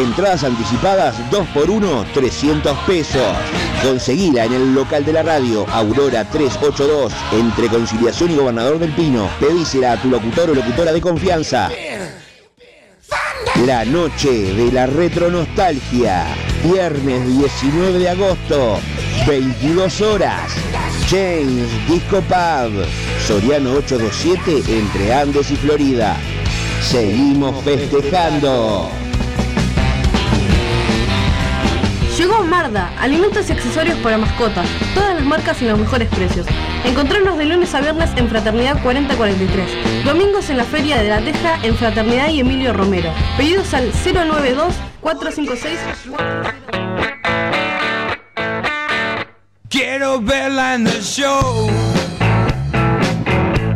Entradas anticipadas 2x1, 300 pesos. Conseguila en el local de la radio, Aurora 382, entre Conciliación y Gobernador del Pino. Pedísela a tu locutor o locutora de confianza. La noche de la retronostalgia. Viernes 19 de agosto, 22 horas. James Disco Pub, Soriano 827 entre Andes y Florida. Seguimos festejando. Llegó Marda, alimentos y accesorios para mascotas, todas las marcas y los mejores precios. Encontrarnos de lunes a viernes en Fraternidad 4043, domingos en la Feria de la Teja en Fraternidad y Emilio Romero. Pedidos al 092 456 Quiero verla en el show.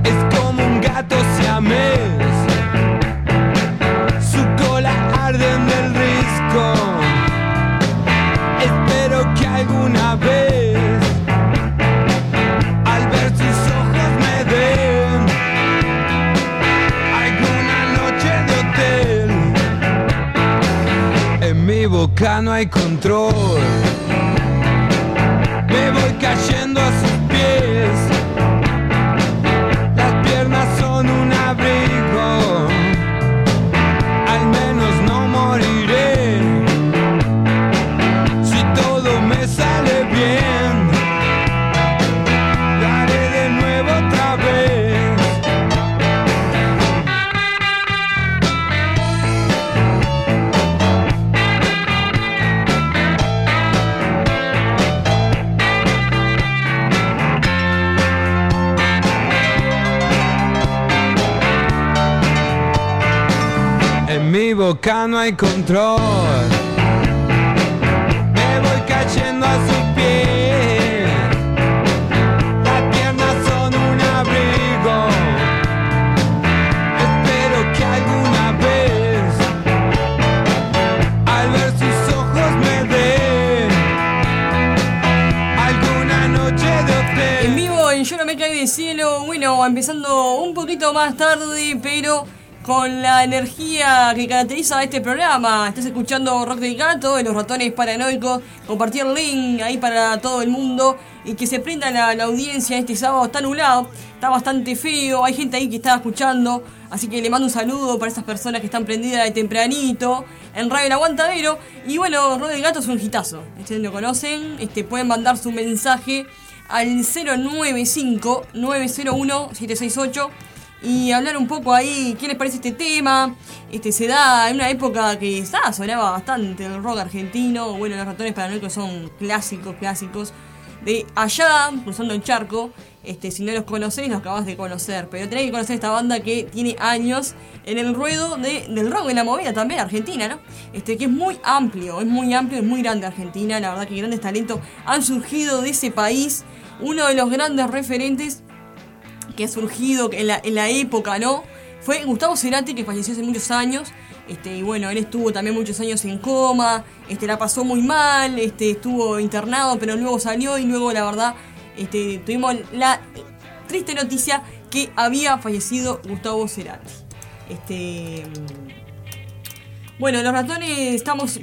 Es como un gato. No hay control. Me voy cayendo boca no hay control. Me voy cayendo a de en Yo no me caí del cielo, bueno, empezando un poquito más tarde, pero con la energía que caracteriza a este programa. Estás escuchando Rock del Gato, de los ratones paranoicos, compartir el link ahí para todo el mundo y que se prenda la, la audiencia este sábado. Está nublado, está bastante feo, hay gente ahí que está escuchando, así que le mando un saludo para esas personas que están prendidas de tempranito en Radio El Aguantadero. Y bueno, Rock del Gato es un hitazo, ustedes lo conocen, este, pueden mandar su mensaje al 095 901 768 y hablar un poco ahí qué les parece este tema. Este se da en una época que está, sonaba bastante el rock argentino. Bueno, los ratones paranoicos son clásicos, clásicos. De allá, cruzando el charco. Este, si no los conocéis, los acabas de conocer. Pero tenéis que conocer esta banda que tiene años en el ruedo de, del rock, en la movida también, argentina, ¿no? Este, que es muy amplio, es muy amplio, es muy grande Argentina. La verdad que grandes talentos han surgido de ese país. Uno de los grandes referentes que ha surgido en la, en la época, ¿no? Fue Gustavo Cerati, que falleció hace muchos años. Este, y bueno, él estuvo también muchos años en coma, este, la pasó muy mal, este, estuvo internado, pero luego salió y luego la verdad este, tuvimos la triste noticia que había fallecido Gustavo Cerati. Este, bueno, los ratones estamos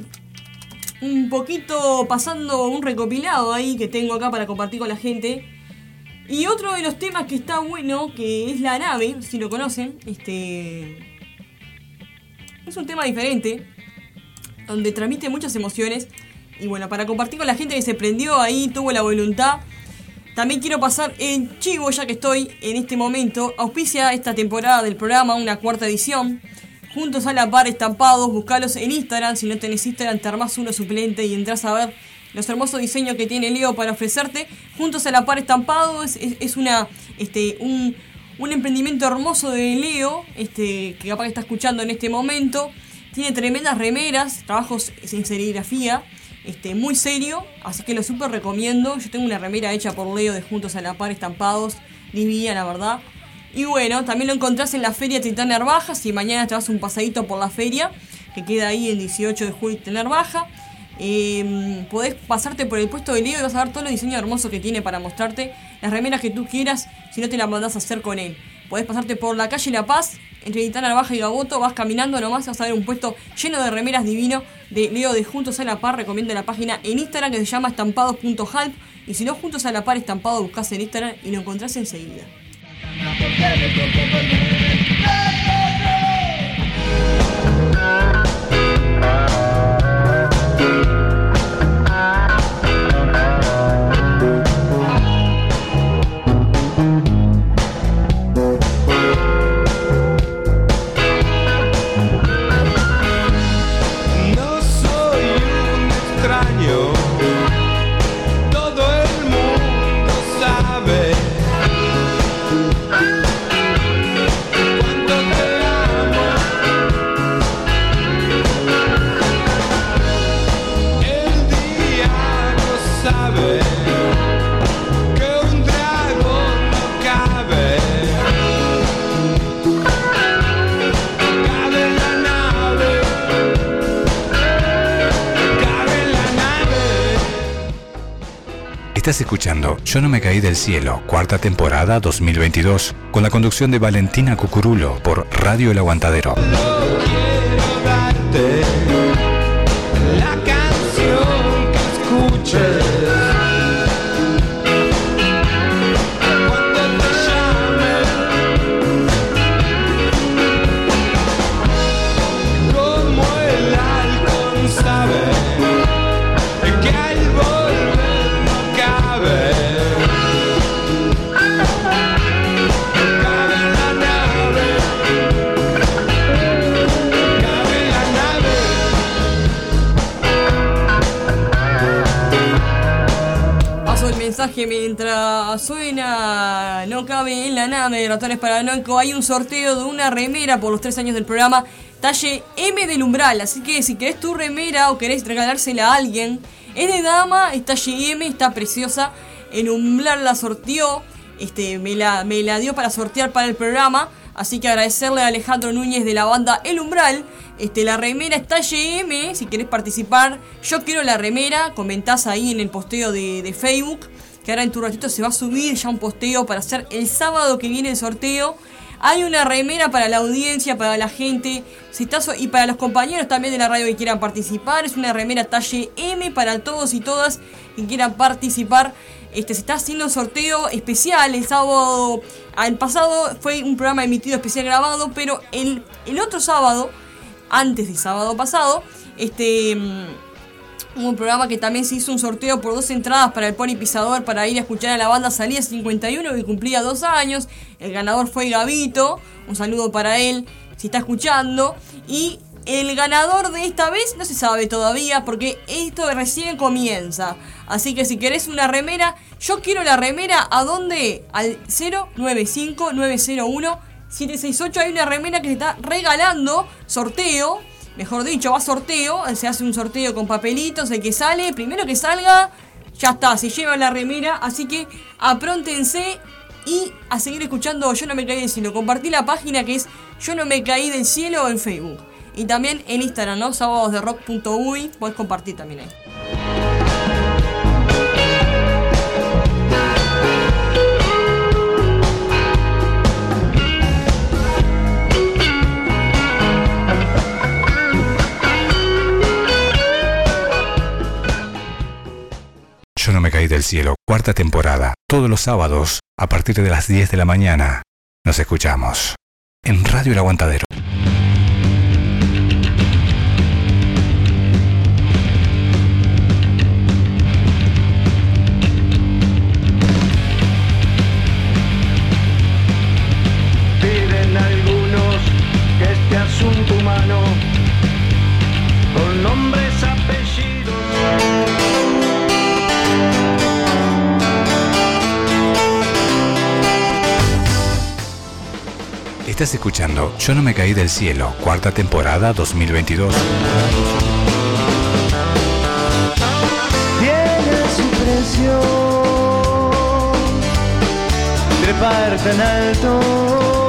un poquito pasando un recopilado ahí que tengo acá para compartir con la gente. Y otro de los temas que está bueno, que es la nave, si lo conocen, este es un tema diferente, donde transmite muchas emociones. Y bueno, para compartir con la gente que se prendió ahí, tuvo la voluntad. También quiero pasar en chivo, ya que estoy en este momento. Auspicia esta temporada del programa, una cuarta edición. Juntos a la par estampados, buscalos en Instagram. Si no tenés Instagram, te armás uno suplente y entras a ver los hermosos diseños que tiene Leo para ofrecerte. Juntos a la par estampados es, es una, este, un, un emprendimiento hermoso de Leo, este, que capaz que está escuchando en este momento. Tiene tremendas remeras, trabajos en serigrafía, este, muy serio, así que lo súper recomiendo. Yo tengo una remera hecha por Leo de Juntos a la Par estampados, divina la verdad. Y bueno, también lo encontrás en la Feria Titán Narvaja, si mañana te vas un pasadito por la feria, que queda ahí el 18 de julio en Narvaja. Eh, podés pasarte por el puesto de Leo y vas a ver todos los diseños hermosos que tiene para mostrarte las remeras que tú quieras si no te las mandás a hacer con él. Podés pasarte por la calle La Paz, entre Guitana Baja y Gaboto, vas caminando nomás, vas a ver un puesto lleno de remeras divino de Leo de Juntos a la Par. Recomiendo la página en Instagram que se llama estampados.halp. Y si no, Juntos a la Par estampado, buscas en Instagram y lo encontrás enseguida. Estás escuchando Yo no me caí del cielo, cuarta temporada 2022, con la conducción de Valentina Cucurulo por Radio El Aguantadero. Mientras suena. No cabe en la nave de ratones paranoico. Hay un sorteo de una remera por los tres años del programa. Talle M del umbral. Así que si querés tu remera o querés regalársela a alguien, es de dama, es talle M, está preciosa. El umbral la sorteó. Este, me la, dio para sortear para el programa. Así que agradecerle a Alejandro Núñez de la banda El Umbral. Este, la remera es talle M. Si querés participar, yo quiero la remera. Comentás ahí en el posteo de Facebook. Que ahora en tu ratito se va a subir ya un posteo para hacer el sábado que viene el sorteo. Hay una remera para la audiencia, para la gente. Si estás, y para los compañeros también de la radio que quieran participar. Es una remera talle M para todos y todas que quieran participar. Este, se está haciendo un sorteo especial el sábado. El pasado fue un programa emitido especial grabado, pero el, el otro sábado, antes del sábado pasado, este. Un programa que también se hizo un sorteo por dos entradas para el Pony Pisador para ir a escuchar a la banda Salía 51 que cumplía dos años. El ganador fue Gavito. Un saludo para él si está escuchando. Y el ganador de esta vez no se sabe todavía porque esto recién comienza. Así que si querés una remera, yo quiero la remera a dónde? Al 095 901 768 hay una remera que se está regalando, sorteo, mejor dicho, va a sorteo, se hace un sorteo con papelitos, el que sale, primero que salga, ya está, se lleva la remera, así que apróntense y a seguir escuchando Yo no me caí del cielo. Compartí la página que es Yo no me caí del cielo en Facebook. Y también en Instagram, ¿no? Sábadosderock.uy, podés compartir también ahí. Caí del cielo, cuarta temporada, todos los sábados, a partir de las 10 de la mañana. Nos escuchamos. En Radio El Aguantadero. Estás escuchando Yo no me caí del cielo, cuarta temporada 2022. Tiene su alto.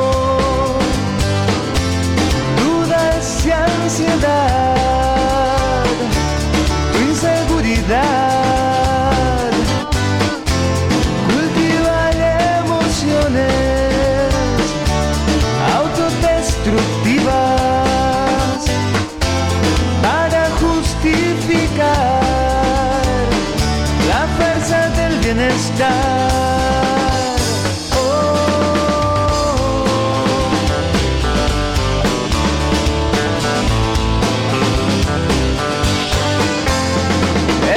Estar. Oh.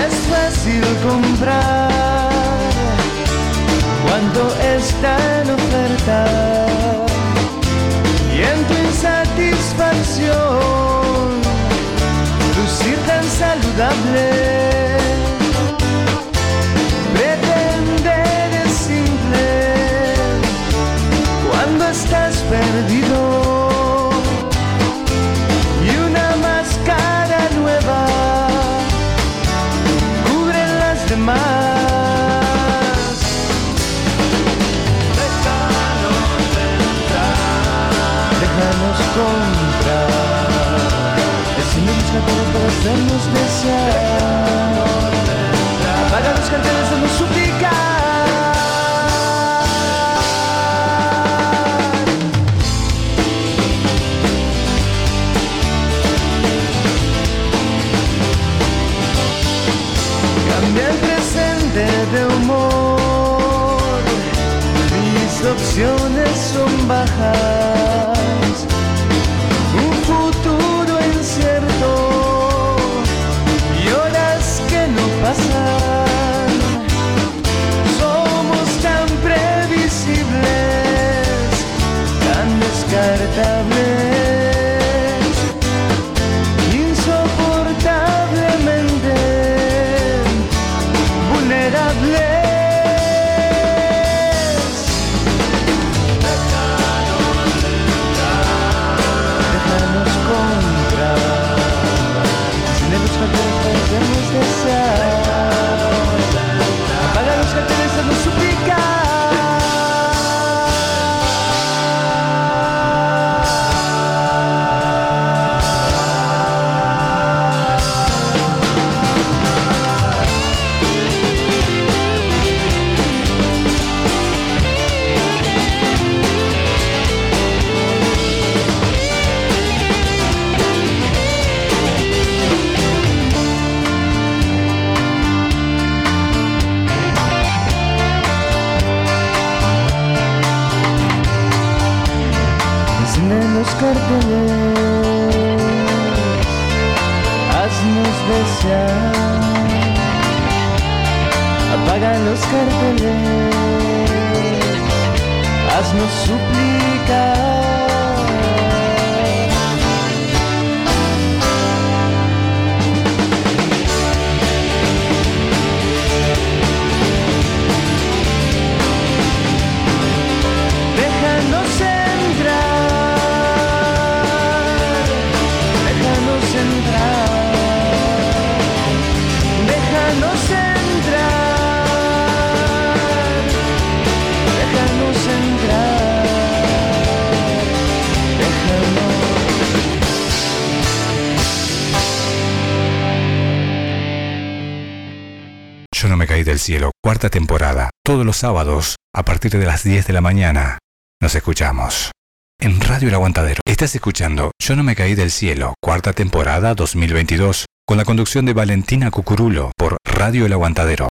Es fácil comprar cuando está en oferta y en tu insatisfacción lucir tan saludable. Hacernos desear. Apaga los carteles nos suplicar. De humor. Mis opciones son bajas. Temporada, todos los sábados, a partir de las 10 de la mañana. Nos escuchamos. En Radio El Aguantadero. Estás escuchando Yo no me caí del cielo, cuarta temporada 2022, con la conducción de Valentina Cucurulo por Radio El Aguantadero.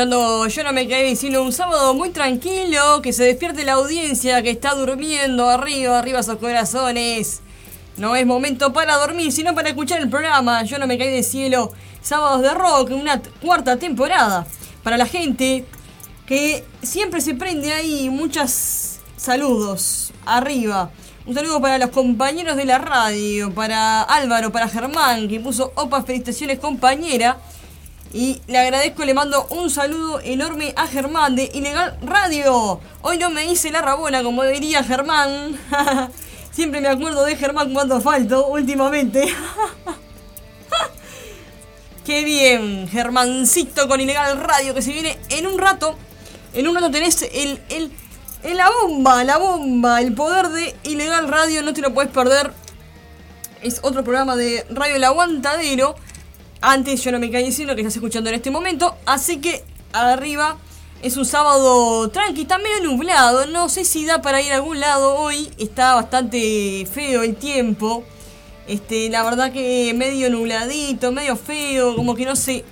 Yo no me caí diciendo un sábado muy tranquilo, que se despierte la audiencia que está durmiendo arriba, arriba sus corazones. No es momento para dormir, sino para escuchar el programa Yo no me caí del cielo, sábados de rock, una cuarta temporada. Para la gente que siempre se prende ahí, muchos saludos arriba. Un saludo para los compañeros de la radio, para Álvaro, para Germán, que puso opa, felicitaciones compañera. Y le agradezco, le mando un saludo enorme a Germán de Ilegal Radio. Hoy no me hice la rabona, como diría Germán. Siempre me acuerdo de Germán cuando falto últimamente. Qué bien, Germancito con Ilegal Radio que se viene en un rato. En un rato tenés el, el, el- la bomba, la bomba, el poder de Ilegal Radio, no te lo puedes perder. Es otro programa de Radio El Aguantadero. Antes yo no me caí diciendo que estás escuchando en este momento. Así que arriba es un sábado tranqui, está medio nublado. No sé si da para ir a algún lado hoy. Está bastante feo el tiempo. Este, la verdad que medio nubladito, medio feo, como que no sé.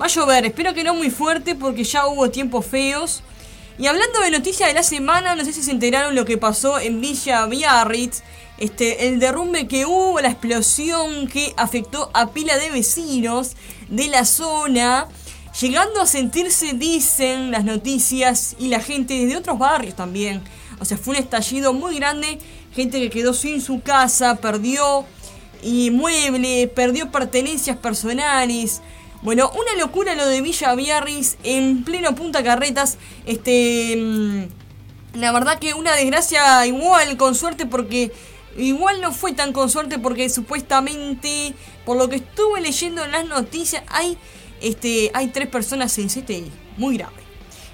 Va a llover, espero que no muy fuerte porque ya hubo tiempos feos. Y hablando de noticias de la semana, no sé si se enteraron lo que pasó en Villa Biarritz. Este, el derrumbe que hubo, la explosión que afectó a pila de vecinos de la zona. Llegando a sentirse, dicen las noticias y la gente desde otros barrios también. O sea, fue un estallido muy grande. Gente que quedó sin su casa, perdió y mueble, perdió pertenencias personales. Bueno, una locura lo de Villa Biarritz en pleno Punta Carretas. Este. mm, La verdad que una desgracia igual, con suerte, porque. Igual no fue tan con suerte porque supuestamente, por lo que estuve leyendo en las noticias, hay, este, hay tres personas en CTI. Muy grave.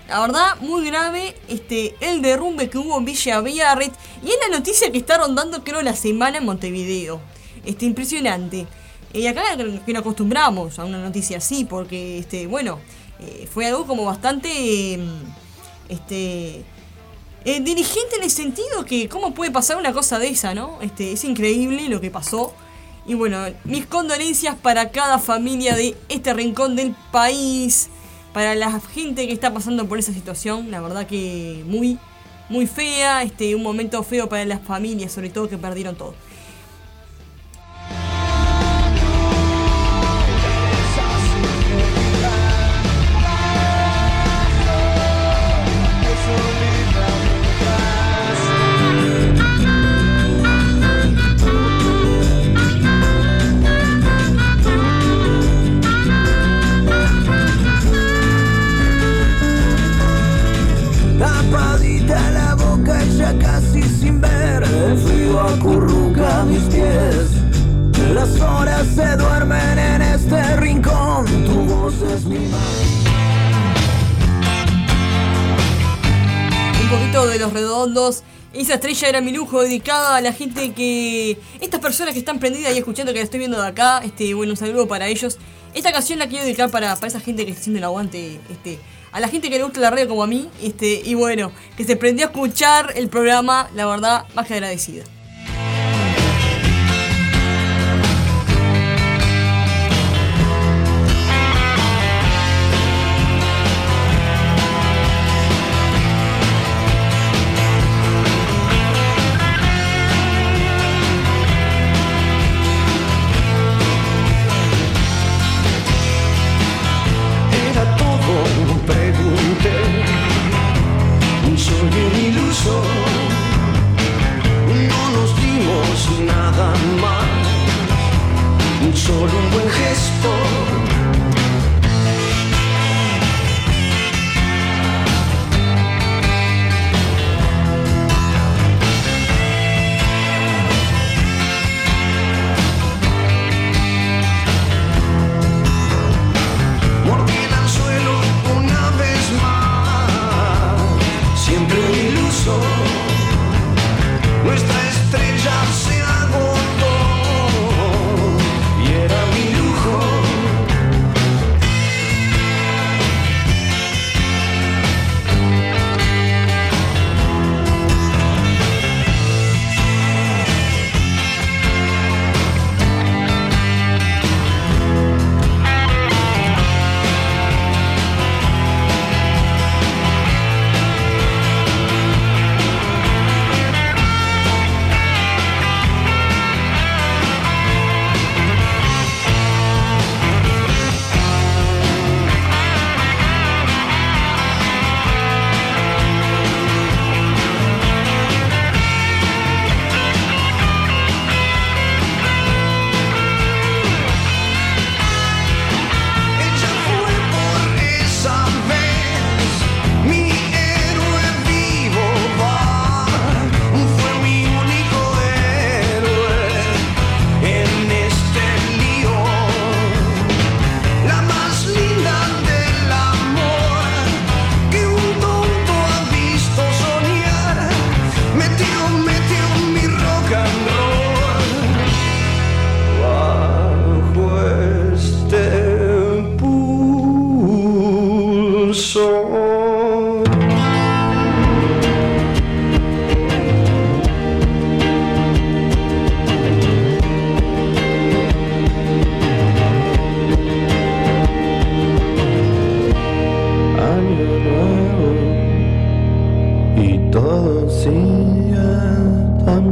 La verdad, muy grave este, el derrumbe que hubo en Villa Biarritz. Y es la noticia que está rondando, creo, la semana en Montevideo. Este, impresionante. Y acá que nos acostumbramos a una noticia así, porque, este, bueno, eh, fue algo como bastante, eh, este, eh, dirigente en el sentido que cómo puede pasar una cosa de esa, ¿no? Este, es increíble lo que pasó. Y bueno, mis condolencias para cada familia de este rincón del país, para la gente que está pasando por esa situación, la verdad que muy, muy fea, este, un momento feo para las familias, sobre todo que perdieron todo. Las horas se duermen en este rincón Tu voz es mi un poquito de los redondos. Esa estrella era mi lujo, dedicada a la gente que. Estas personas que están prendidas y escuchando que la estoy viendo de acá. Este, bueno, un saludo para ellos. Esta canción la quiero dedicar para, para esa gente que está haciendo el aguante. Este, a la gente que le gusta la radio como a mí. Este, y bueno, que se prendió a escuchar el programa, la verdad, más que agradecida.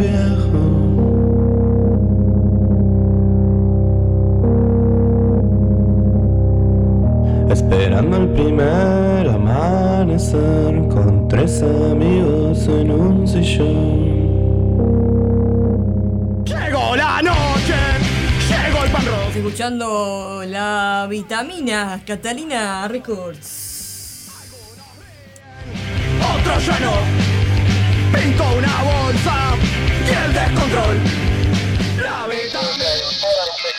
Viejo. Esperando el primer amanecer con tres amigos en un sillón. Llegó la noche, llegó el pan rojo. Escuchando la vitamina Catalina Records. Otro lleno, pinto una bolsa y el descontrol. La vitamina. Levantó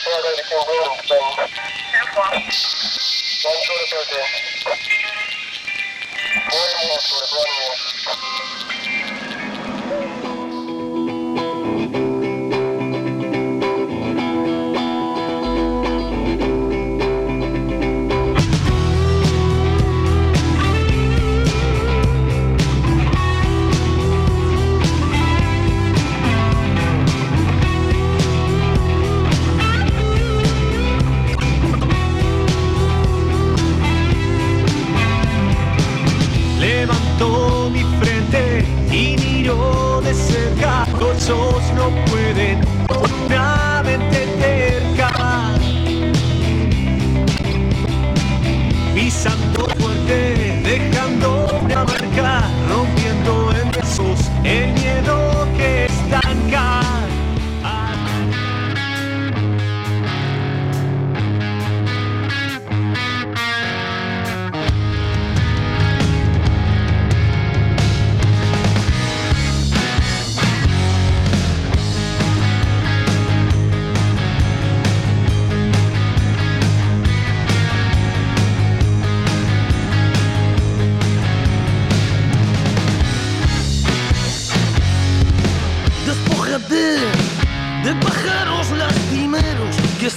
ojos no pueden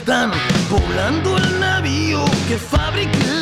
están poblando el navío que fabriqué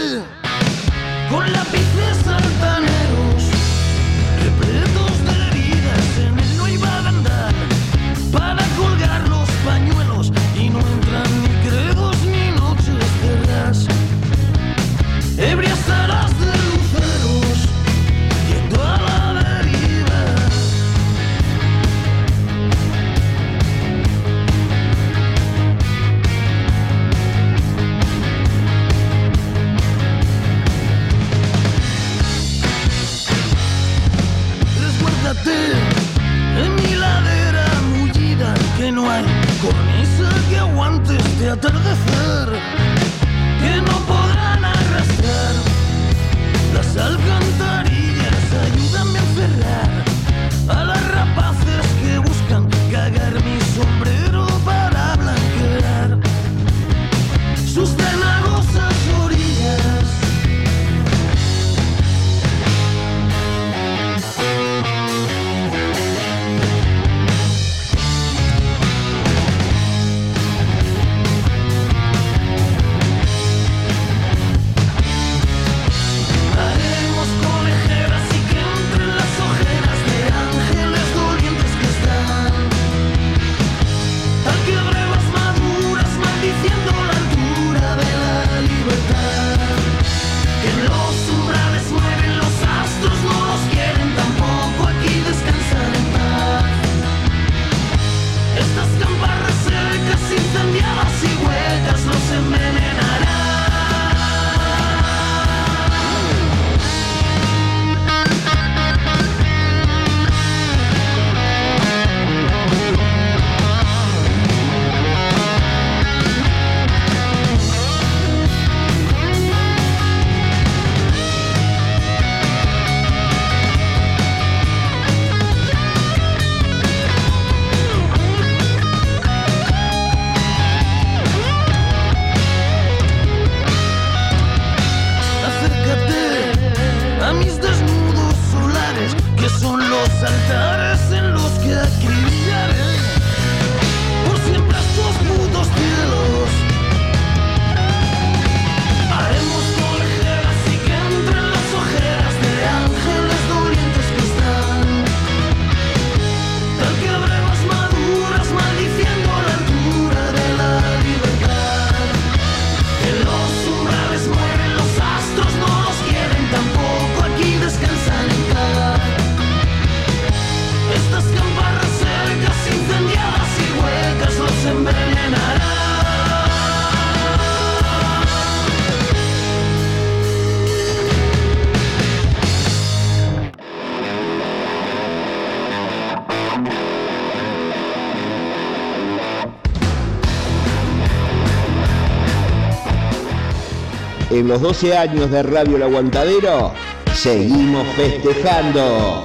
los 12 años de Radio El Aguantadero, seguimos festejando.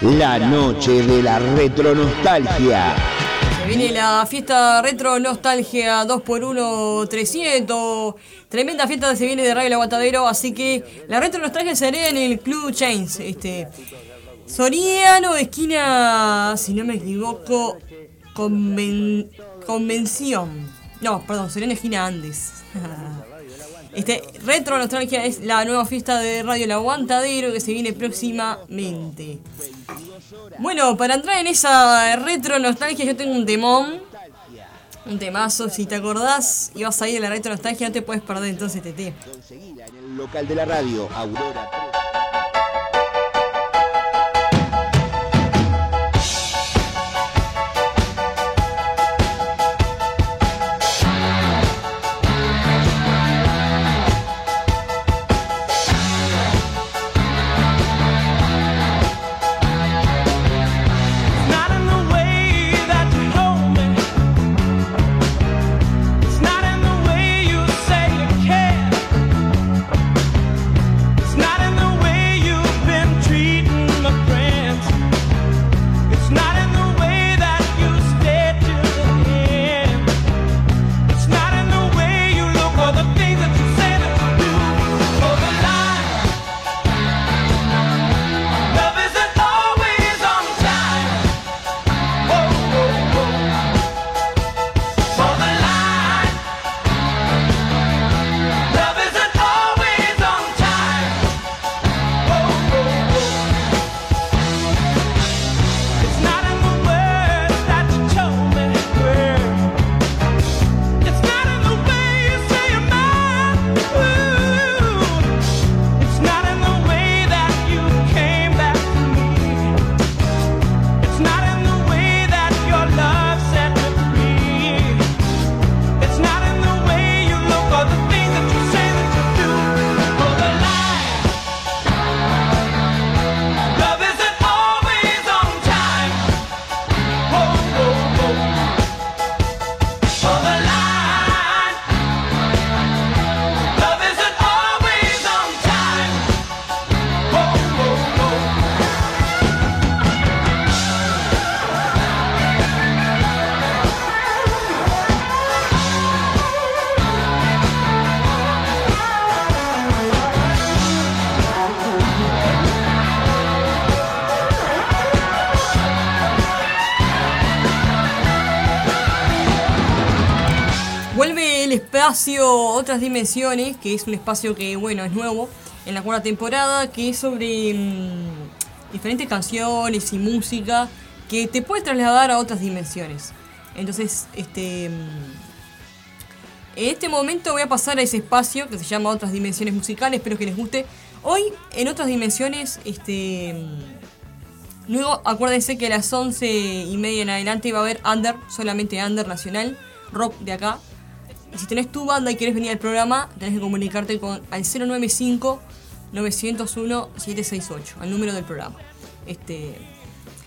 La noche de la retronostalgia. Se viene la fiesta retro nostalgia 2x1 300. Tremenda fiesta que se viene de Radio El Aguantadero. Así que la retro nostalgia sería en el Club Chains. Este, Soriano, esquina, si no me equivoco, conven- convención. No, perdón, Soriano, esquina Andes. Este, Retro Nostalgia es la nueva fiesta de Radio El Aguantadero que se viene próximamente. Bueno, para entrar en esa retro nostalgia yo tengo un temón. Un temazo, si te acordás y vas a ir a la retro nostalgia no te puedes perder entonces TT. Conseguila en el local de la radio, Aurora Otras Dimensiones, que es un espacio que, bueno, es nuevo en la cuarta temporada, que es sobre mm, diferentes canciones y música que te puede trasladar a otras dimensiones. Entonces, este. mm, En este momento voy a pasar a ese espacio que se llama Otras Dimensiones Musicales, espero que les guste. Hoy, en Otras Dimensiones, este. mm, Luego, acuérdense que a las 11 y media en adelante va a haber Under, solamente Under Nacional, rock de acá. Si tenés tu banda y quieres venir al programa, tenés que comunicarte con al 095 901 768, al número del programa. Este,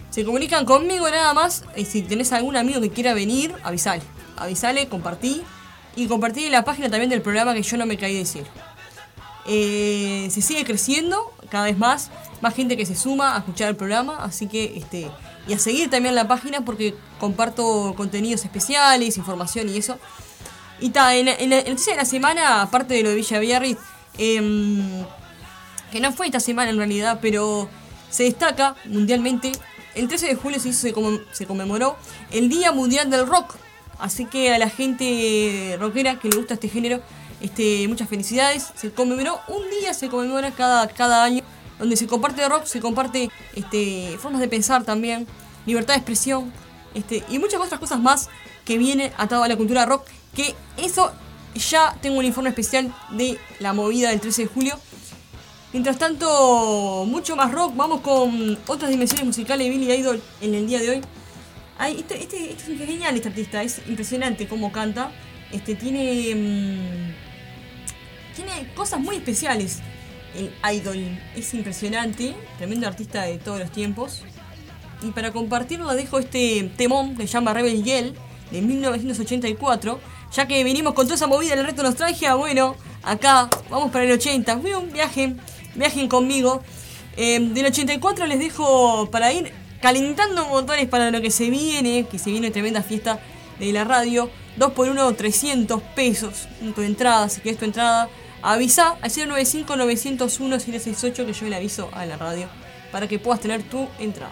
se comunican conmigo nada más. Y si tenés algún amigo que quiera venir, avisale. Avisale, compartí. Y compartí la página también del programa que yo no me caí de cielo. Eh, se sigue creciendo cada vez más, más gente que se suma a escuchar el programa, así que este y a seguir también la página porque comparto contenidos especiales, información y eso. Y ta, en, en la en la noticia de la semana, aparte de lo de Villa em, que no fue esta semana en realidad, pero se destaca mundialmente. El 13 de julio se, hizo, se, conmem- se conmemoró el Día Mundial del Rock. Así que a la gente rockera que le gusta este género, este, muchas felicidades. Se conmemoró un día, se conmemora cada, cada año, donde se comparte rock, se comparte este, formas de pensar también, libertad de expresión, este, y muchas otras cosas más que vienen atadas a la cultura rock. Que eso ya tengo un informe especial de la movida del 13 de julio. Mientras tanto, mucho más rock. Vamos con otras dimensiones musicales de Billy Idol en el día de hoy. Ay, este, este, este es genial este artista, es impresionante cómo canta. Este tiene. mm, tiene cosas muy especiales. El Idol es impresionante, tremendo artista de todos los tiempos. Y para compartirlo dejo este temón que se llama Rebel Yell de 1984 Ya que venimos con toda esa movida del reto nostalgia, bueno, acá vamos para el 80. Bueno, viajen, viajen conmigo. Eh, del 84 les dejo para ir calentando montones para lo que se viene, que se viene tremenda fiesta de la radio. 2 por 1 300 pesos tu entrada, si quieres tu entrada. Avisa al 095 901 768 que yo le aviso a la radio para que puedas tener tu entrada.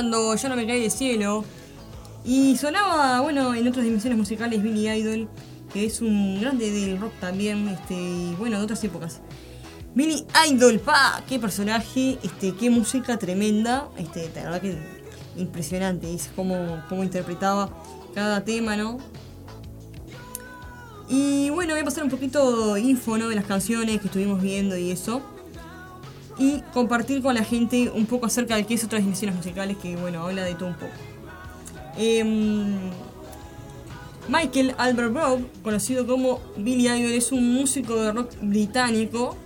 Escuchando Yo no me caí del cielo. Y sonaba, bueno, en otras dimensiones musicales Billy Idol, que es un grande del rock también, este, y bueno, de otras épocas. Billy Idol, pa, qué personaje, este, qué música tremenda, este, la verdad que impresionante, es como, como interpretaba cada tema, ¿no? Y bueno, voy a pasar un poquito info, ¿no? De las canciones que estuvimos viendo y eso. Y compartir con la gente un poco acerca de qué es otras dimensiones musicales, que bueno, habla de todo un poco. Em, Michael Albert Brown, conocido como Billy Idol, es un músico de rock británico.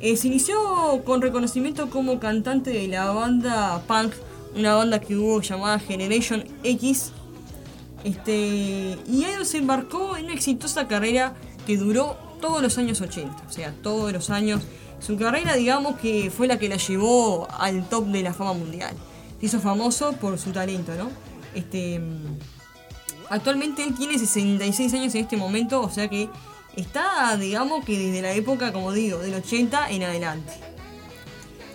Eh, se inició con reconocimiento como cantante de la banda punk, una banda que hubo llamada Generation X. Este, y Idol se embarcó en una exitosa carrera que duró todos los años 80, o sea, todos los años. Su carrera, digamos que fue la que la llevó al top de la fama mundial. Se hizo famoso por su talento, ¿no? Este, actualmente él tiene 66 años en este momento, o sea que está, digamos que desde la época, como digo, del 80 en adelante.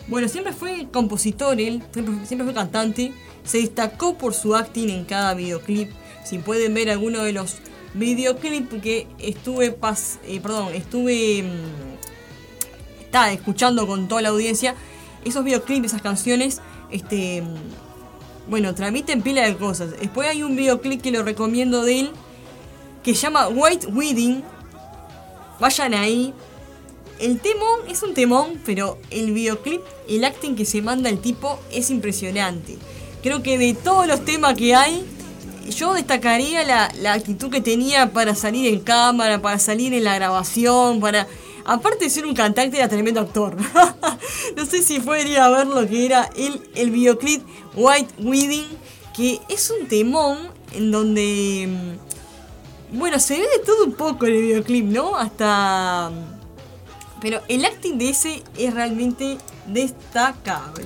Bueno, siempre fue compositor, él siempre, siempre fue cantante, se destacó por su acting en cada videoclip. Si pueden ver alguno de los videoclips que estuve, pas, eh, perdón, estuve mm, está escuchando con toda la audiencia, esos videoclips, esas canciones, este, bueno, transmiten pila de cosas. Después hay un videoclip que lo recomiendo de él, que se llama White Wedding. Vayan ahí. El temón es un temón, pero el videoclip, el acting que se manda el tipo es impresionante. Creo que de todos los temas que hay, yo destacaría la, la actitud que tenía para salir en cámara, para salir en la grabación, para... Aparte de ser un cantante, era tremendo actor. no sé si podría ver lo que era el, el videoclip White Wedding, que es un temón en donde... mm, Bueno, se ve de todo un poco en el videoclip, ¿no? Hasta... Pero el acting de ese es realmente destacable.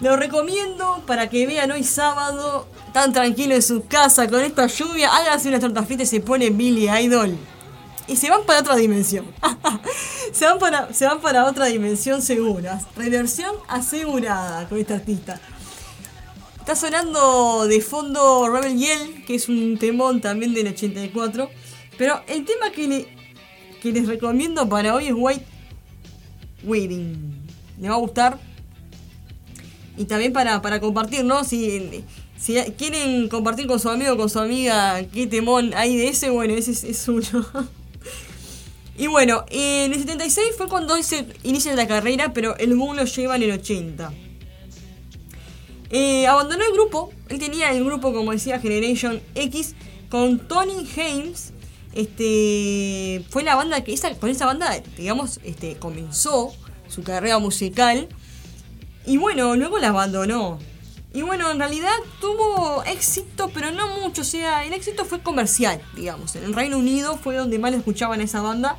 Lo recomiendo para que vean hoy sábado, tan tranquilo en su casa con esta lluvia, háganse una torta frita y se pone Billy Idol. Y se van para otra dimensión. se, van para, se van para otra dimensión seguras. Reversión asegurada con este artista. Está sonando de fondo Rebel Yell, que es un temón también del 84. Pero el tema que, le- que les recomiendo para hoy es White Wedding. Le va a gustar. Y también para, para compartir, ¿no? Si, si quieren compartir con su amigo o con su amiga qué temón hay de ese, bueno, ese es, es suyo. y bueno, en el 76 fue cuando se inicia la carrera, pero el boom lo lleva en el 80. Eh, abandonó el grupo, él tenía el grupo, como decía, Generation X, con Tony Hames. Este, fue la banda que esa, con esa banda, digamos, este, comenzó su carrera musical. Y bueno, luego la abandonó. Y bueno, en realidad tuvo éxito, pero no mucho. O sea, el éxito fue comercial, digamos. En el Reino Unido fue donde más le escuchaban esa banda.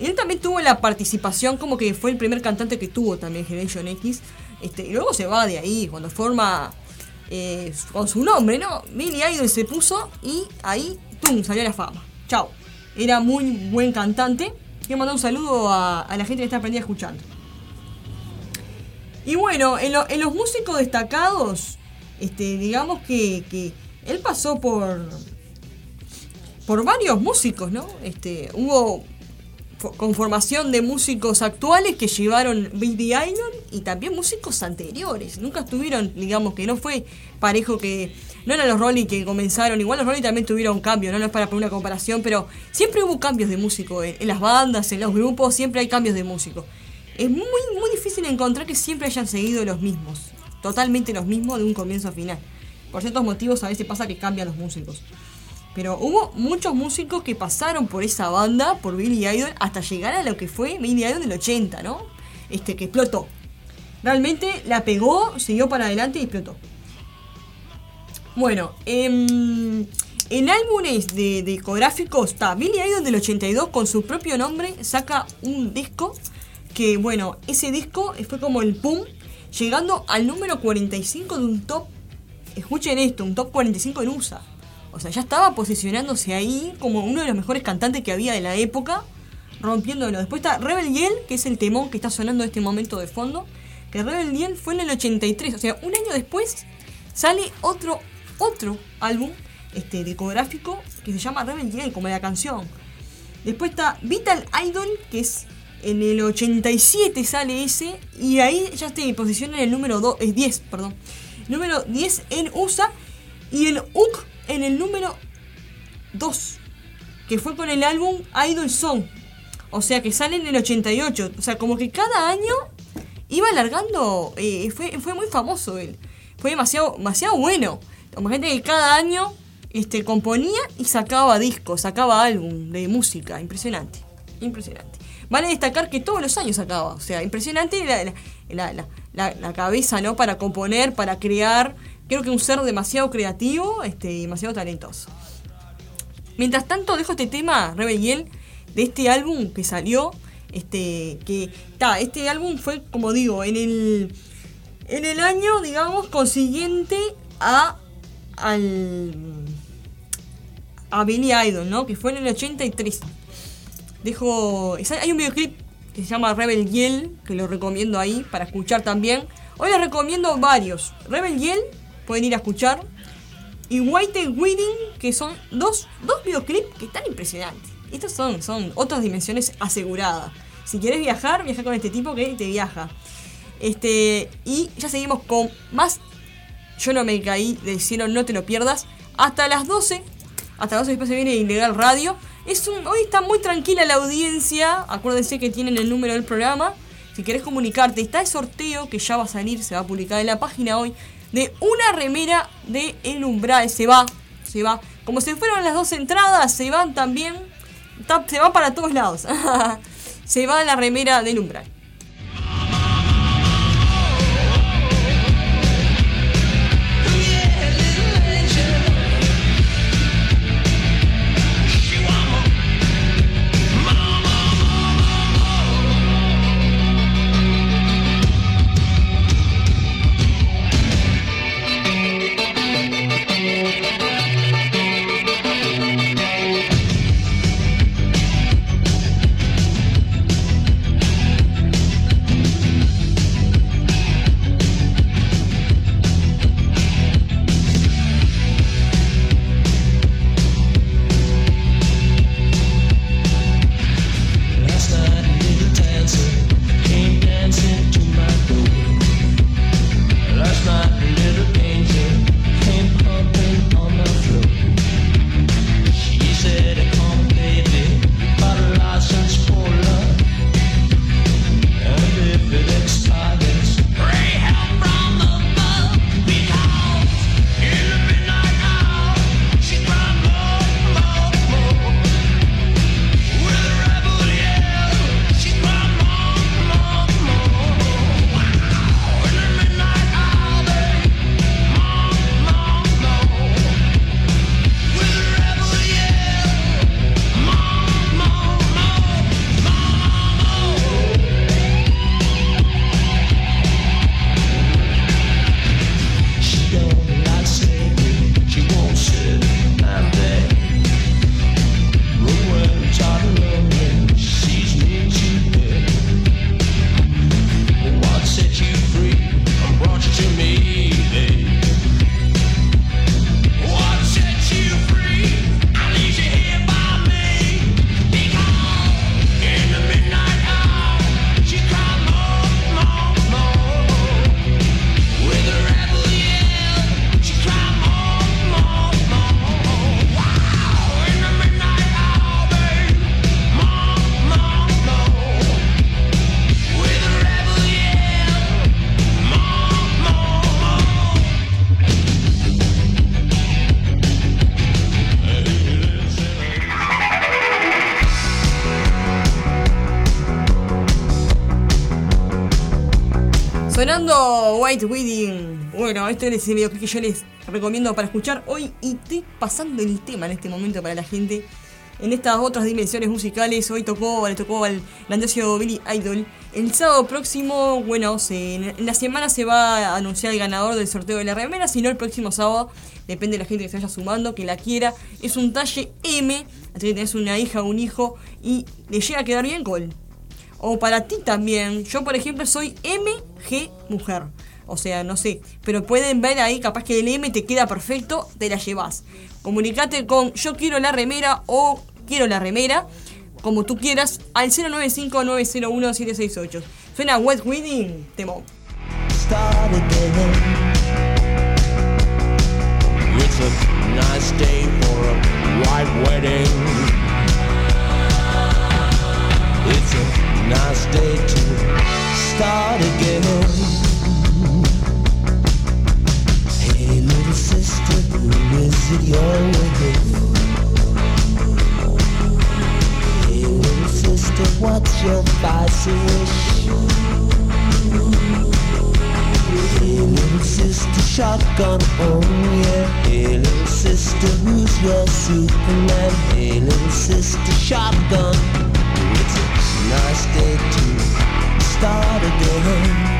Y él también tuvo la participación, como que fue el primer cantante que tuvo también Generation X. Este, y luego se va de ahí, cuando forma eh, con su nombre, ¿no? Billy Idol se puso y ahí, ¡tum! salió la fama. Chao. Era muy buen cantante. Quiero mandar un saludo a, a la gente que está aprendida escuchando. Y bueno, en, lo- en los músicos destacados, este, digamos que, que él pasó por por varios músicos, ¿no? Este, hubo fo- conformación de músicos actuales que llevaron Billy Idol y también músicos anteriores. Nunca estuvieron, digamos que no fue parejo que no eran los Rolling que comenzaron, igual los Rolling también tuvieron cambios, ¿no? no es para poner una comparación, pero siempre hubo cambios de músico en, en las bandas, en los grupos, siempre hay cambios de músico. Es muy, muy difícil encontrar que siempre hayan seguido los mismos, totalmente los mismos de un comienzo a final. Por ciertos motivos a veces pasa que cambian los músicos. Pero hubo muchos músicos que pasaron por esa banda, por Billy Idol, hasta llegar a lo que fue Billy Idol del 80, ¿no? Este, que explotó. Realmente la pegó, siguió para adelante y explotó. Bueno, em, en álbumes de, de está Billy Idol del 82 con su propio nombre, saca un disco que, bueno, ese disco fue como el pum, llegando al número 45 de un top, escuchen esto, un top 45 en USA. O sea, ya estaba posicionándose ahí como uno de los mejores cantantes que había de la época, rompiéndolo. Después está Rebel Yell, que es el temón que está sonando en este momento de fondo, que Rebel Yell fue en el 83. O sea, un año después sale otro, otro álbum este, discográfico que se llama Rebel Yell, como la canción. Después está Vital Idol, que es en el 87 sale ese, y ahí ya está en posición en el número 2, es 10, perdón. Número 10 en USA y el UK en el número 2, que fue con el álbum Idol Song. O sea que sale en el 88. O sea, como que cada año iba alargando. eh, fue, fue muy famoso él. Fue demasiado, demasiado bueno. Imagínate que cada año este, componía y sacaba discos, sacaba álbum de música. Impresionante. Impresionante. Vale destacar que todos los años sacaba. O sea, impresionante la, la- la- cabeza, ¿no? Para componer, para crear. Creo que un ser demasiado creativo este, demasiado talentoso. Mientras tanto, dejo este tema, Rebel Yell, de este álbum que salió. Este, que. Ta, este álbum fue, como digo, en el. En el año, digamos, consiguiente a. al. a Billy Idol, ¿no? Que fue en el 83. Dejo. Hay un videoclip que se llama Rebel Yell, que lo recomiendo ahí para escuchar también. Hoy les recomiendo varios. Rebel Yell, pueden ir a escuchar. Y White Wedding, que son dos, dos videoclips que están impresionantes. Estos son, son otras dimensiones aseguradas. Si quieres viajar, viaja con este tipo que te viaja. Este, y ya seguimos con más Yo no me caí del cielo, no te lo pierdas. Hasta las 12. Hasta las 12 después se viene Ilegal Radio. Es hoy está muy tranquila la audiencia. Acuérdense que tienen el número del programa. Si querés comunicarte, está el sorteo que ya va a salir, se va a publicar en la página hoy. De una remera de El Umbral. Se va, se va. Como se fueron las dos entradas, se van también. Se va para todos lados. se va la remera del Umbral. White Wedding. Bueno, este es el videoclip que yo les recomiendo para escuchar hoy y estoy pasando el tema en este momento para la gente. En estas otras dimensiones musicales, hoy tocó, le tocó al grandioso Billy Idol. El sábado próximo, bueno, se- en la semana se va a anunciar el ganador del sorteo de la remera, si no el próximo sábado, depende de la gente que se vaya sumando, que la quiera. Es un talle M, así que tenés una hija o un hijo y le llega a quedar bien con o para ti también. Yo, por ejemplo, soy M G mujer. O sea, no sé. Pero pueden ver ahí, capaz que el M te queda perfecto, te la llevas. Comunicate con yo quiero la remera o quiero la remera, como tú quieras, al 095-901-768. Suena West Wedding, temo. It's a nice day for a white wedding. It's a nice day to start again. Sister, who is it you're with? Hey, little sister, what's your spicy wish? Hey, little sister, shotgun on, yeah. Hey, little sister, who's your Superman? Hey, little sister, shotgun. It's a nice day to start again.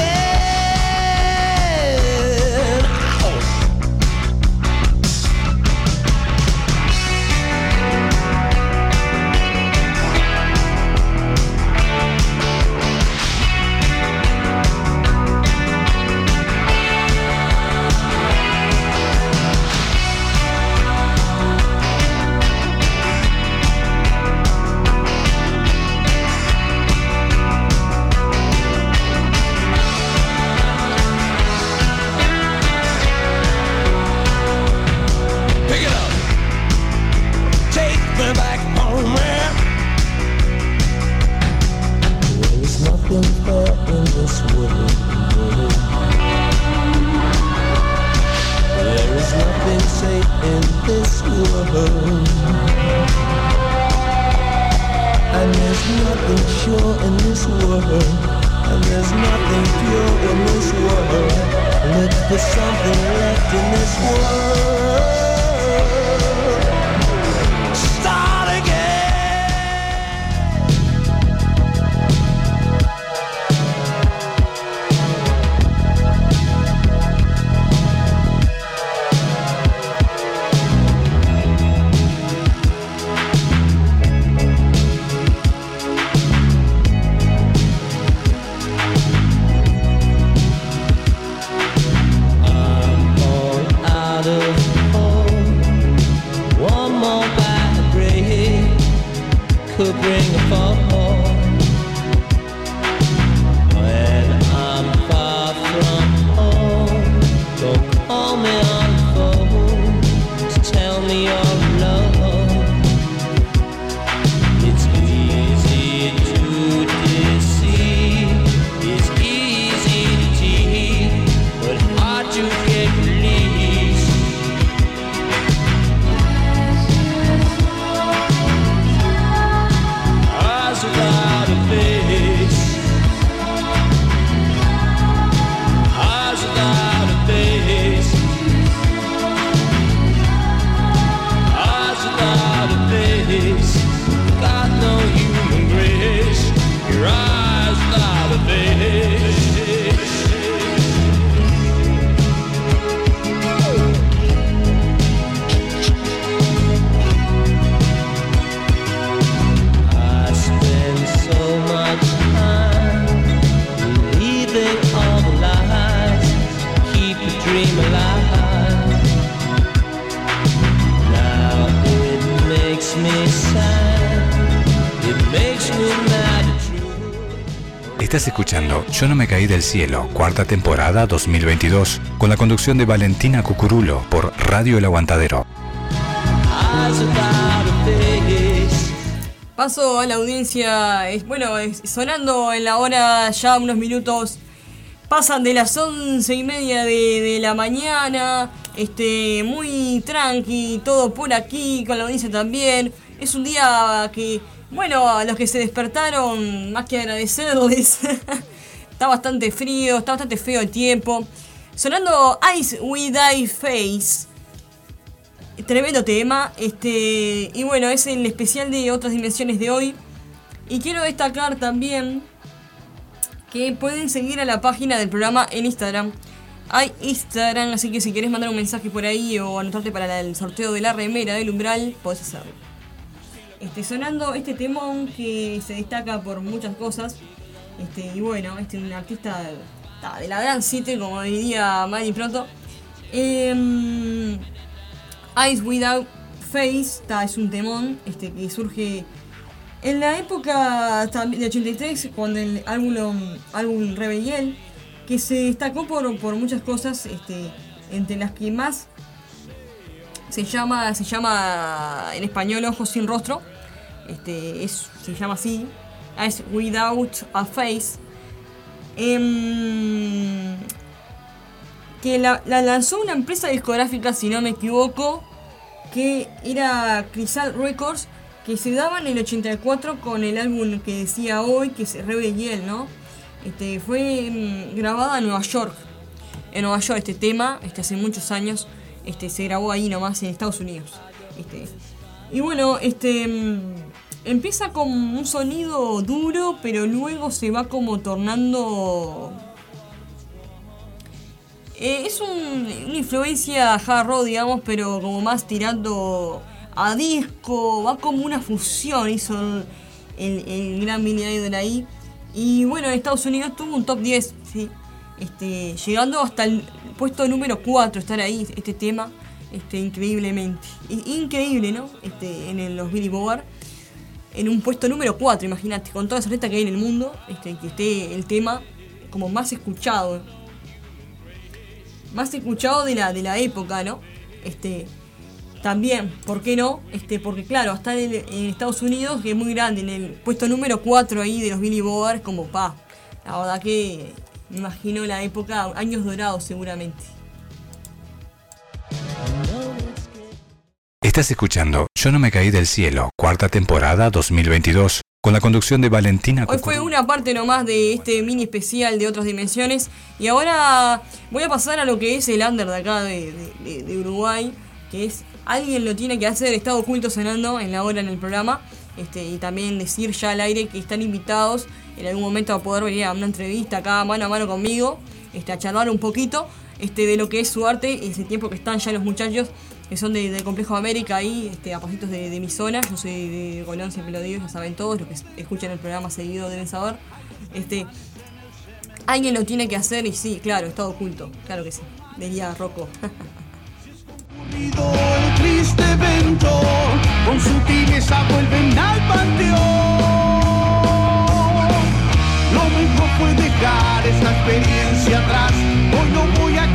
And there's nothing pure in this world. Look for something left in this world. Yo no me caí del cielo, cuarta temporada 2022, con la conducción de Valentina Cucurulo por Radio El Aguantadero. Paso a la audiencia, bueno, sonando en la hora ya unos minutos. Pasan de las once y media de, de la mañana, este, muy tranqui, todo por aquí, con la audiencia también. Es un día que, bueno, a los que se despertaron, más que agradecerles. está bastante frío, está bastante feo el tiempo. Sonando Ice We Die Face. Tremendo tema. Este. Y bueno, es el especial de otras dimensiones de hoy. Y quiero destacar también que pueden seguir a la página del programa en Instagram. hay Instagram, así que si querés mandar un mensaje por ahí o anotarte para el sorteo de la remera del umbral, podés hacerlo. Este, sonando este temón que se destaca por muchas cosas. Este, y bueno, este un artista ta, de la gran city, como diría Manny pronto. Em, Eyes Without Face, ta, es un temón este, que surge en la época de 83, cuando el álbum, álbum Rebellion, que se destacó por, por muchas cosas, este, entre las que más se llama, se llama en español Ojos sin rostro, este, es, se llama así, es Without a Face, Em, que la, la lanzó una empresa discográfica, si no me equivoco, que era Crystal Records, que se daba en el 84 con el álbum que decía hoy, que es Rebel Yell, ¿no? Este, fue mm, grabada en Nueva York. En Nueva York este tema, este, hace muchos años, este, se grabó ahí nomás en Estados Unidos. Este, y bueno, este mm, empieza con un sonido duro, pero luego se va como tornando. Eh, es un- una influencia hard rock, digamos, pero como más tirando a disco, va como una fusión, hizo el, el- el gran Billy Idol ahí. Y bueno, en Estados Unidos tuvo un top 10, ¿sí? este, llegando hasta el puesto número 4, estar ahí, este tema, este, increíblemente. Increíble, ¿no? Este, en los Billy Bogart en un puesto número 4, imagínate, con toda esa letra que hay en el mundo, este, que esté el tema como más escuchado. Más escuchado de la, de la época, ¿no? Este, también, ¿por qué no? Este, porque claro, está en, en Estados Unidos, que es muy grande, en el puesto número 4 ahí de los Billy Bogart, como pa. La verdad que me imagino la época, años dorados seguramente. Estás escuchando Yo no me caí del cielo, cuarta temporada 2022, con la conducción de Valentina Hoy fue una parte nomás de este mini especial de otras dimensiones. Y ahora voy a pasar a lo que es el under de acá de, de- de- Uruguay. Que es alguien lo tiene que hacer, está oculto sonando en la hora en el programa. Este, y también decir ya al aire que están invitados en algún momento a poder venir a una entrevista acá mano a mano conmigo. Este, a charlar un poquito este, de lo que es su arte. Ese tiempo que están ya los muchachos que son de- del Complejo América ahí, este, a pasitos de, de mi zona. Yo soy de Colón, siempre lo digo, ya saben todos, los que es- escuchan el programa seguido deben saber. Este, alguien lo tiene que hacer y sí, claro, está oculto, claro que sí. Diría Rocco. el triste evento, con sutileza vuelven al panteón. Lo mejor fue dejar esta experiencia atrás. Hoy no voy a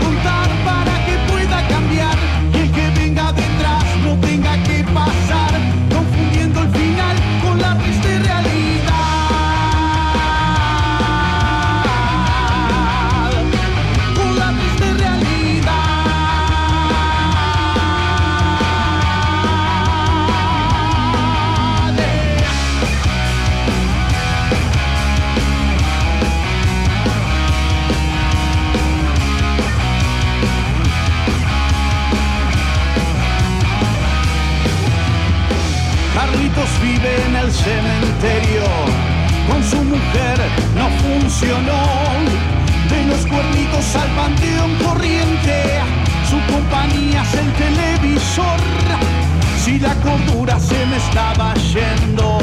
cementerio, con su mujer no funcionó. De los cuernitos al panteón corriente, su compañía es el televisor. Si la cordura se me estaba yendo,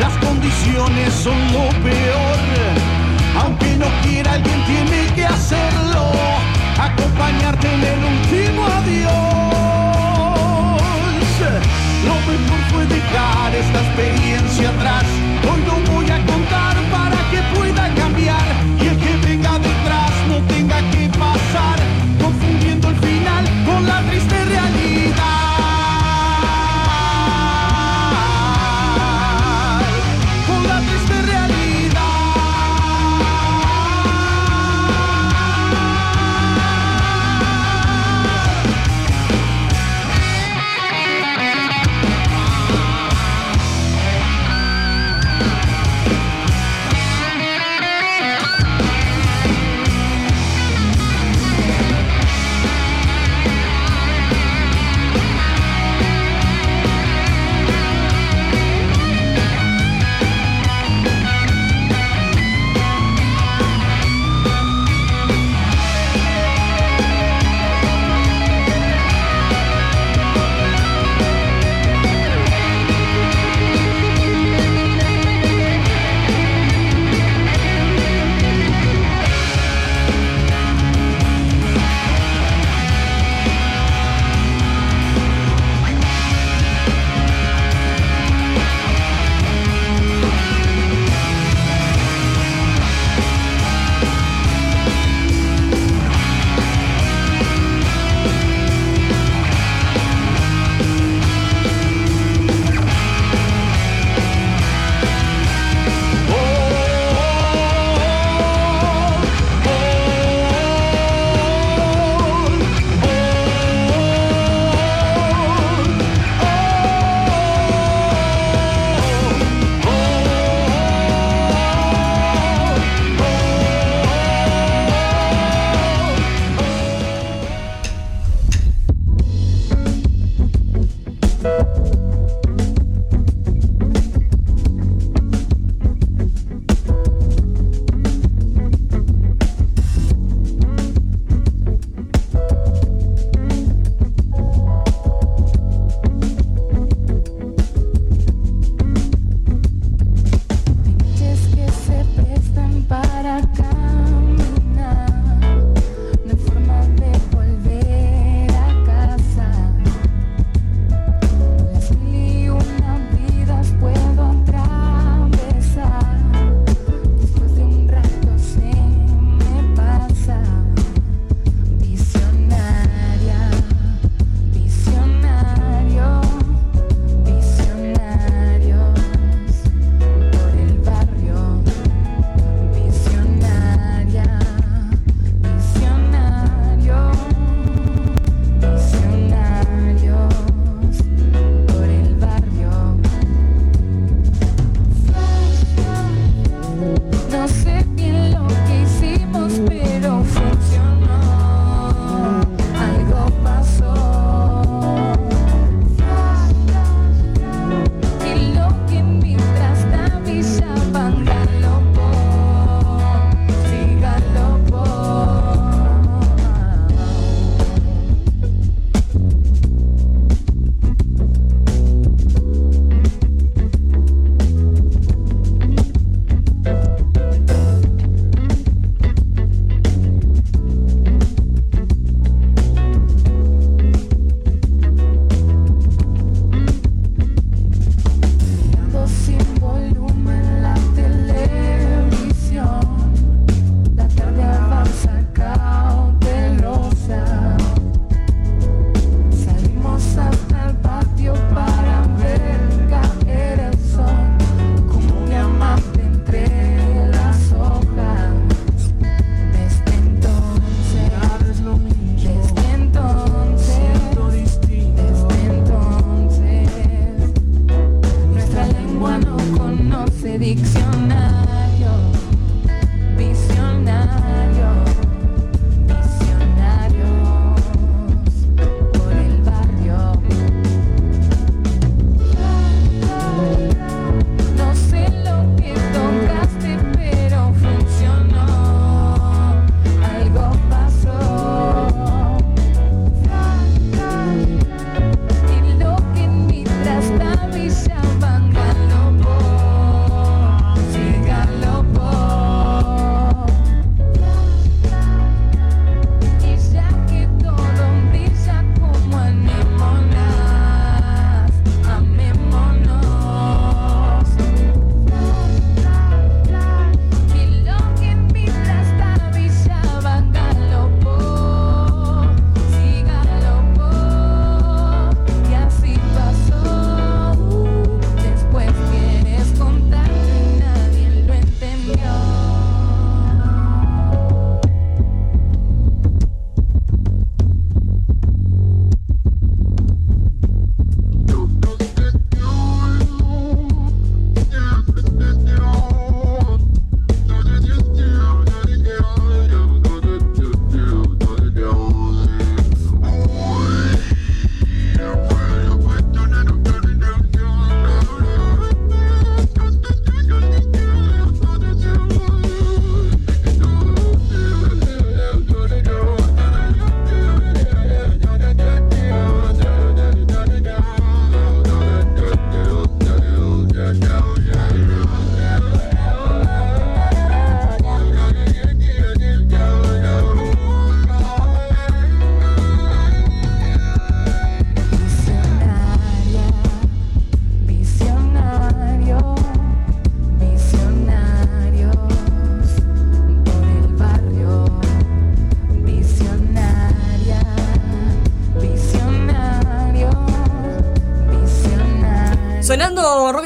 las condiciones son lo peor. Aunque no quiera, alguien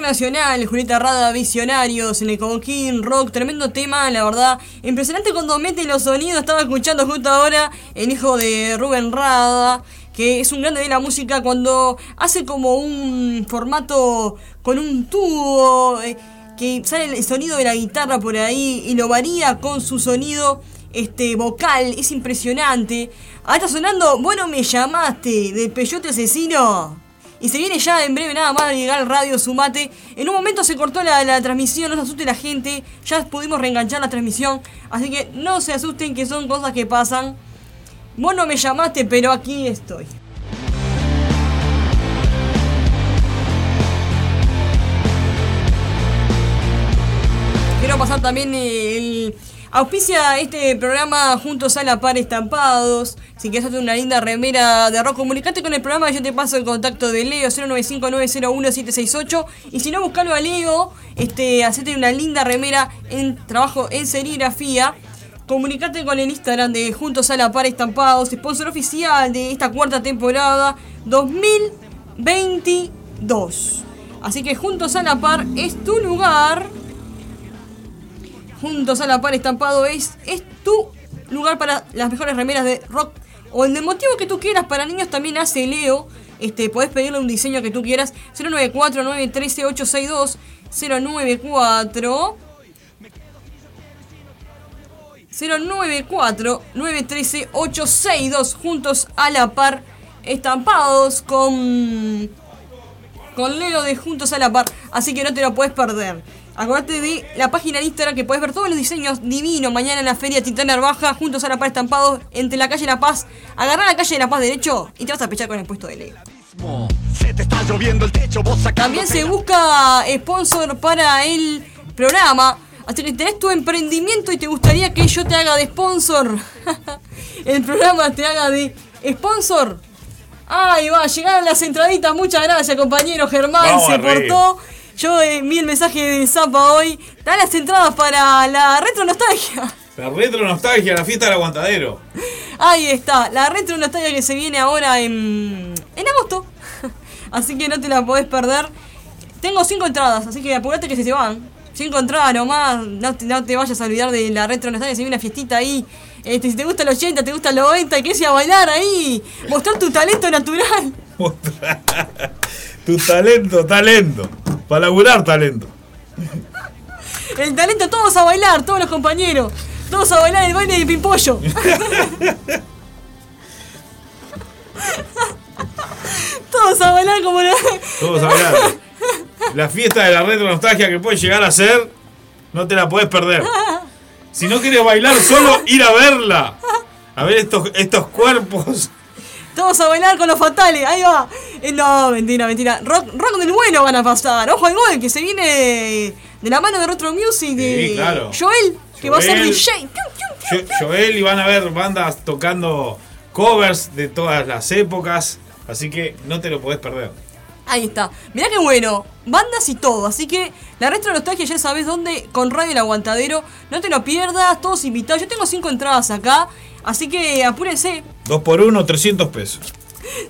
nacional, Julieta Rada, Visionarios, en el Conquín, rock, tremendo tema, la verdad. Impresionante cuando mete los sonidos, estaba escuchando justo ahora el hijo de Rubén Rada, que es un grande de la música cuando hace como un formato con un tubo, eh, que sale el sonido de la guitarra por ahí y lo varía con su sonido este vocal, es impresionante. Ahora está sonando, bueno me llamaste, del Peyote Asesino. Y se viene ya en breve nada más llegar radio Sumate. En un momento se cortó la, la transmisión, no se asuste la gente. Ya pudimos reenganchar la transmisión. Así que no se asusten que son cosas que pasan. Vos no me llamaste, pero aquí estoy. Quiero pasar también el... Auspicia este programa juntos a la par estampados. Si quieres hacer una linda remera de rock, comunicate con el programa. Yo te paso el contacto de Leo 095901768. Y si no, buscalo a Leo. Este, hacete una linda remera en trabajo en serigrafía. Comunicate con el Instagram de Juntos a la Par Estampados, sponsor oficial de esta cuarta temporada 2022. Así que Juntos a la Par es tu lugar. Juntos a la Par Estampado es, es tu lugar para las mejores remeras de rock o el del motivo que tú quieras. Para niños también hace Leo. Este, podés pedirle un diseño que tú quieras. 094 913 862 094 094 913 862 juntos a la par estampados con con Leo de Juntos a la Par, así que no te lo puedes perder. Acuérdate de la página de Instagram que puedes ver todos los diseños divinos mañana en la feria Titana Baja, Juntos a la Par estampados entre la calle La Paz. Agarrá la calle de La Paz derecho y te vas a pechar con el puesto de Leo. Se te está lloviendo el techo, vos También se busca sponsor para el programa. Así que tenés tu emprendimiento y te gustaría que yo te haga de sponsor. el programa te haga de sponsor. Ahí va, llegaron las entraditas. Muchas gracias, compañero Germán. Vamos se portó. Yo eh, vi el mensaje de Zapa hoy. Da las entradas para la retro nostalgia. La retro nostalgia, la fiesta del aguantadero. Ahí está, la retro nostalgia que se viene ahora en, en agosto. Así que no te la podés perder. Tengo cinco entradas, así que apurate que se te van. Cinco entradas nomás, no te, no te vayas a olvidar de la retro nostalgia, se viene una fiestita ahí. Este, si te gusta el 80, te gusta el 90, que a bailar ahí. Mostrar tu talento natural. Tu talento, talento. Para laburar talento. El talento, todos a bailar, todos los compañeros. Todos a bailar el baile de pimpollo. todos a bailar como la... Todos a bailar. La fiesta de la retro nostalgia que puede llegar a ser, no te la podés perder. Si no quieres bailar solo, ir a verla. A ver estos, estos cuerpos. Todos a bailar con los fatales, ahí va. Eh, no, mentira, mentira. Rock, rock del bueno van a pasar. Ojo al gol, que se viene de la mano de Retro Music de Sí, claro. Joel, que va a ser. DJ. Jo- Joel y van a ver bandas tocando covers de todas las épocas. Así que no te lo podés perder. Ahí está. Mirá qué bueno. Bandas y todo. Así que la retro nostalgia ya sabes dónde. Con Radio El Aguantadero. No te lo pierdas. Todos invitados. Yo tengo cinco entradas acá. Así que apúrense. Dos por uno, 300 pesos.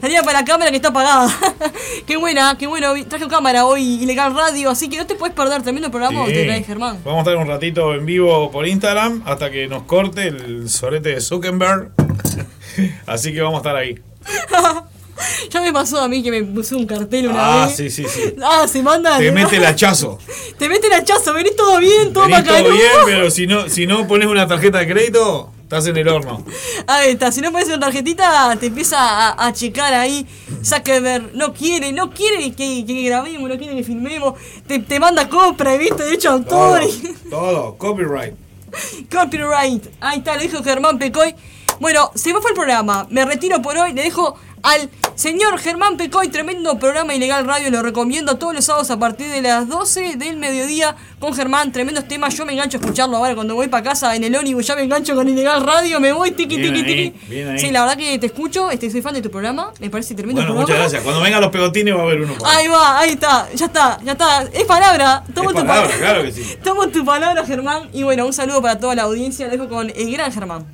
Salía para la cámara que está apagada. qué buena, qué bueno. Traje cámara hoy Ilegal Radio. Así que no te puedes perder. Tremendo programa. Sí. Te trae Germán. Vamos a estar un ratito en vivo por Instagram hasta que nos corte el sorete de Zuckerberg. Así que vamos a estar ahí. ya me pasó a mí que me puse un cartel una Ah, vez. sí, sí, sí. Ah, se manda. Te mete el hachazo. Te mete el hachazo. Venís todo bien, todo Venís todo bien, pero si no, si no pones una tarjeta de crédito, estás en el horno. Ahí está, si no pones una tarjetita, te empieza a, a checar ahí. Zuckerberg no quiere, no quiere que, que grabemos, no quiere que filmemos. Te, te manda compra, ¿viste? De hecho, Todo, autores. todo, copyright. Copyright. Ahí está, lo dijo Germán Pecoy. Bueno, se me fue el programa. Me retiro por hoy. Le dejo al señor Germán Pecoy. Tremendo programa Ilegal Radio. Lo recomiendo todos los sábados a partir de las 12 del mediodía con Germán. Tremendos temas. Yo me engancho a escucharlo ahora cuando voy para casa en el ónibus. Ya me engancho con Ilegal Radio. Me voy tiqui. bien ahí. Sí, la verdad que te escucho. Este, soy fan de tu programa. Me parece tremendo Bueno, programa. muchas gracias. Cuando vengan los pegotines va a haber uno. por ahí. Ahí va, ahí está, ya está, ya está. Es palabra. Tomo Es tu palabra, palabra. claro que sí. Tomo tu palabra, Germán. Y bueno, un saludo para toda la audiencia. Lo dejo con el gran Germán.